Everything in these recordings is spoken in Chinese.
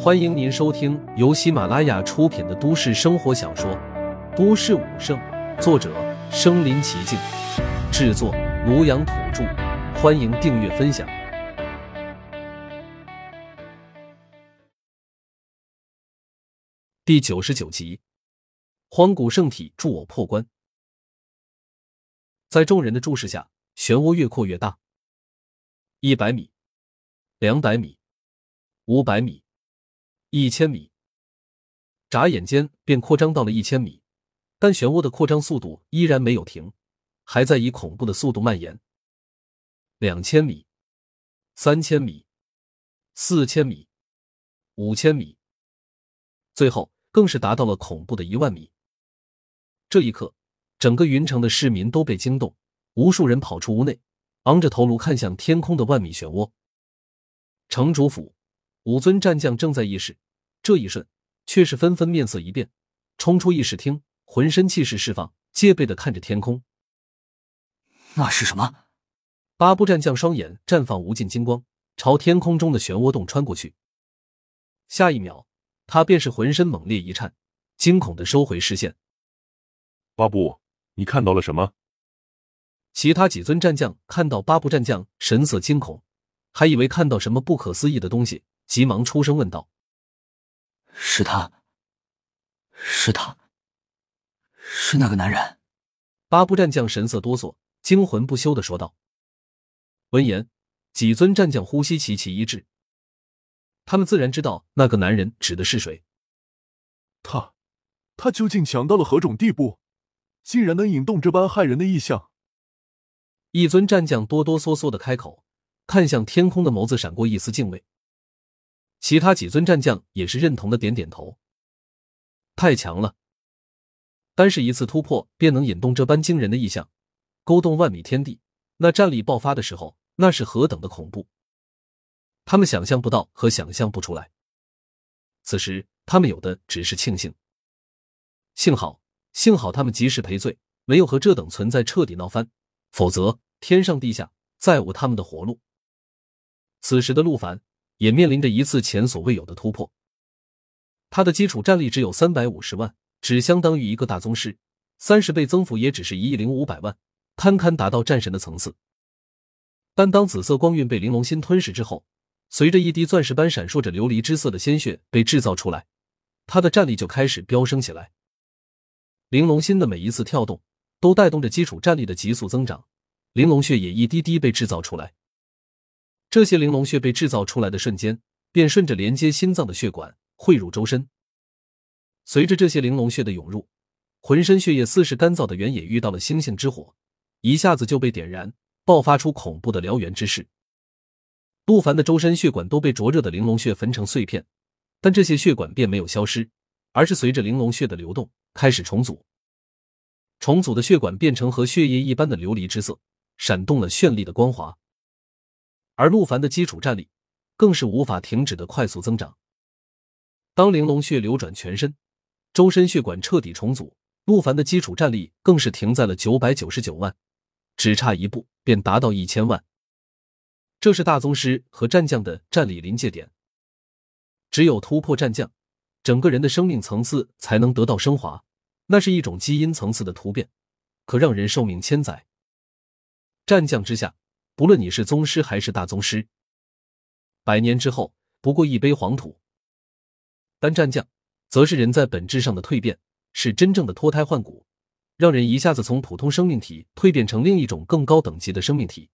欢迎您收听由喜马拉雅出品的都市生活小说《都市武圣》，作者：身临其境，制作：庐阳土著。欢迎订阅分享。第九十九集，荒古圣体助我破关。在众人的注视下，漩涡越扩越大。一百米，两百米，五百米。一千米，眨眼间便扩张到了一千米，但漩涡的扩张速度依然没有停，还在以恐怖的速度蔓延。两千米，三千米，四千米，五千米，最后更是达到了恐怖的一万米。这一刻，整个云城的市民都被惊动，无数人跑出屋内，昂着头颅看向天空的万米漩涡。城主府。五尊战将正在议事，这一瞬，却是纷纷面色一变，冲出议事厅，浑身气势释放，戒备的看着天空。那是什么？八部战将双眼绽放无尽金光，朝天空中的漩涡洞穿过去。下一秒，他便是浑身猛烈一颤，惊恐的收回视线。八部，你看到了什么？其他几尊战将看到八部战将神色惊恐，还以为看到什么不可思议的东西。急忙出声问道：“是他，是他，是那个男人。”八部战将神色哆嗦，惊魂不休的说道。闻言，几尊战将呼吸齐齐一致，他们自然知道那个男人指的是谁。他，他究竟强到了何种地步，竟然能引动这般骇人的异象？一尊战将哆哆嗦嗦的开口，看向天空的眸子闪过一丝敬畏。其他几尊战将也是认同的点点头。太强了，单是一次突破便能引动这般惊人的异象，勾动万米天地。那战力爆发的时候，那是何等的恐怖！他们想象不到和想象不出来。此时，他们有的只是庆幸。幸好，幸好他们及时赔罪，没有和这等存在彻底闹翻，否则天上地下再无他们的活路。此时的陆凡。也面临着一次前所未有的突破。他的基础战力只有三百五十万，只相当于一个大宗师，三十倍增幅也只是一亿零五百万，堪堪达到战神的层次。但当紫色光晕被玲珑心吞噬之后，随着一滴钻石般闪烁着琉璃之色的鲜血被制造出来，他的战力就开始飙升起来。玲珑心的每一次跳动，都带动着基础战力的急速增长，玲珑血也一滴滴被制造出来。这些玲珑穴被制造出来的瞬间，便顺着连接心脏的血管汇入周身。随着这些玲珑穴的涌入，浑身血液似是干燥的原野遇到了星星之火，一下子就被点燃，爆发出恐怖的燎原之势。陆凡的周身血管都被灼热的玲珑穴焚成碎片，但这些血管并没有消失，而是随着玲珑穴的流动开始重组。重组的血管变成和血液一般的琉璃之色，闪动了绚丽的光华。而陆凡的基础战力更是无法停止的快速增长。当玲珑血流转全身，周身血管彻底重组，陆凡的基础战力更是停在了九百九十九万，只差一步便达到一千万。这是大宗师和战将的战力临界点。只有突破战将，整个人的生命层次才能得到升华，那是一种基因层次的突变，可让人寿命千载。战将之下。不论你是宗师还是大宗师，百年之后不过一杯黄土。但战将，则是人在本质上的蜕变，是真正的脱胎换骨，让人一下子从普通生命体蜕变成另一种更高等级的生命体。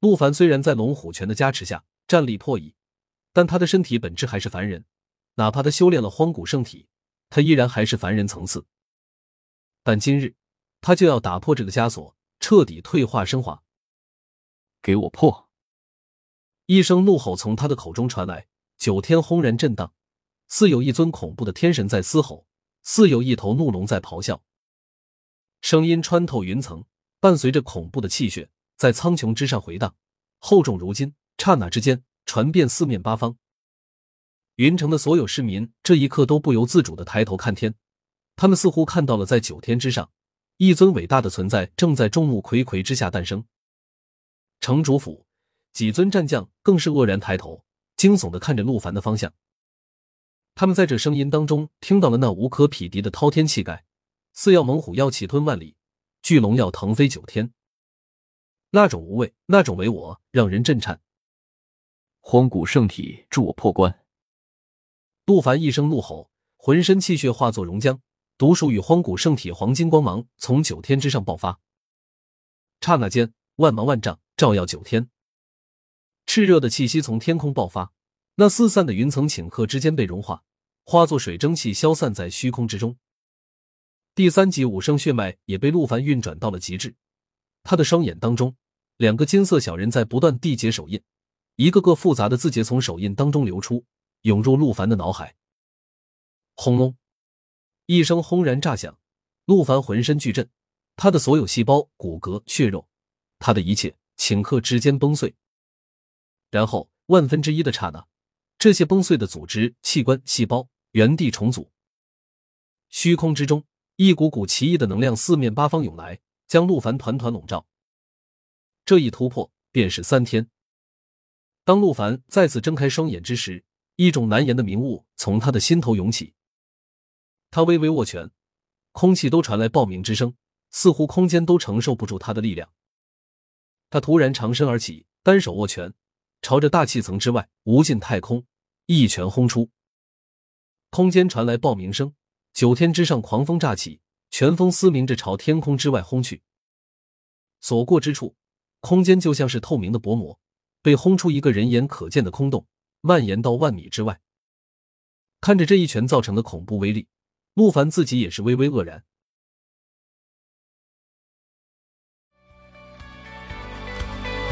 陆凡虽然在龙虎拳的加持下战力破亿，但他的身体本质还是凡人，哪怕他修炼了荒古圣体，他依然还是凡人层次。但今日，他就要打破这个枷锁，彻底退化升华。给我破！一声怒吼从他的口中传来，九天轰然震荡，似有一尊恐怖的天神在嘶吼，似有一头怒龙在咆哮。声音穿透云层，伴随着恐怖的气血，在苍穹之上回荡，厚重如金，刹那之间传遍四面八方。云城的所有市民这一刻都不由自主的抬头看天，他们似乎看到了在九天之上，一尊伟大的存在正在众目睽睽之下诞生。城主府几尊战将更是愕然抬头，惊悚的看着陆凡的方向。他们在这声音当中听到了那无可匹敌的滔天气概，似要猛虎要气吞万里，巨龙要腾飞九天。那种无畏，那种唯我，让人震颤。荒古圣体，助我破关！陆凡一声怒吼，浑身气血化作熔浆，独属于荒古圣体黄金光芒从九天之上爆发。刹那间，万芒万丈，照耀九天。炽热的气息从天空爆发，那四散的云层顷刻之间被融化，化作水蒸气消散在虚空之中。第三级五圣血脉也被陆凡运转到了极致，他的双眼当中，两个金色小人在不断缔结手印，一个个复杂的字节从手印当中流出，涌入陆凡的脑海。轰隆，一声轰然炸响，陆凡浑身巨震，他的所有细胞、骨骼、血肉，他的一切顷刻之间崩碎。然后，万分之一的刹那，这些崩碎的组织、器官、细胞原地重组。虚空之中，一股股奇异的能量四面八方涌来，将陆凡团团笼罩。这一突破便是三天。当陆凡再次睁开双眼之时，一种难言的明悟从他的心头涌起。他微微握拳，空气都传来爆鸣之声，似乎空间都承受不住他的力量。他突然长身而起，单手握拳。朝着大气层之外无尽太空一拳轰出，空间传来爆鸣声，九天之上狂风乍起，拳风嘶鸣着朝天空之外轰去。所过之处，空间就像是透明的薄膜，被轰出一个人眼可见的空洞，蔓延到万米之外。看着这一拳造成的恐怖威力，陆凡自己也是微微愕然。